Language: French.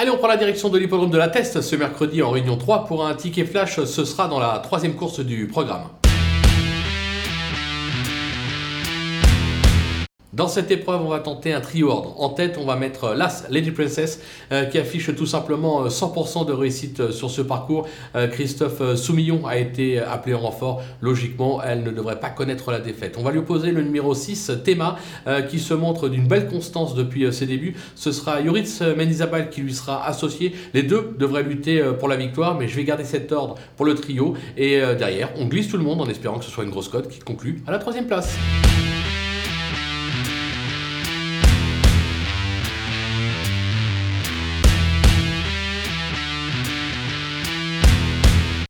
Allez, on prend la direction de l'hippodrome de la Teste ce mercredi en réunion 3 pour un ticket flash. Ce sera dans la troisième course du programme. Dans cette épreuve, on va tenter un trio ordre. En tête, on va mettre l'As Lady Princess euh, qui affiche tout simplement 100% euh, de réussite euh, sur ce parcours. Christophe Soumillon a été appelé en renfort. Logiquement, elle ne devrait pas connaître la défaite. On va lui opposer le numéro 6, Théma, qui se montre d'une belle constance depuis ses débuts. Ce sera Yoritz Mendizabal qui lui sera associé. Les deux devraient lutter pour la victoire, mais je vais garder cet ordre pour le trio. Et derrière, on glisse tout le monde en espérant que ce soit une grosse cote qui conclut à la troisième place.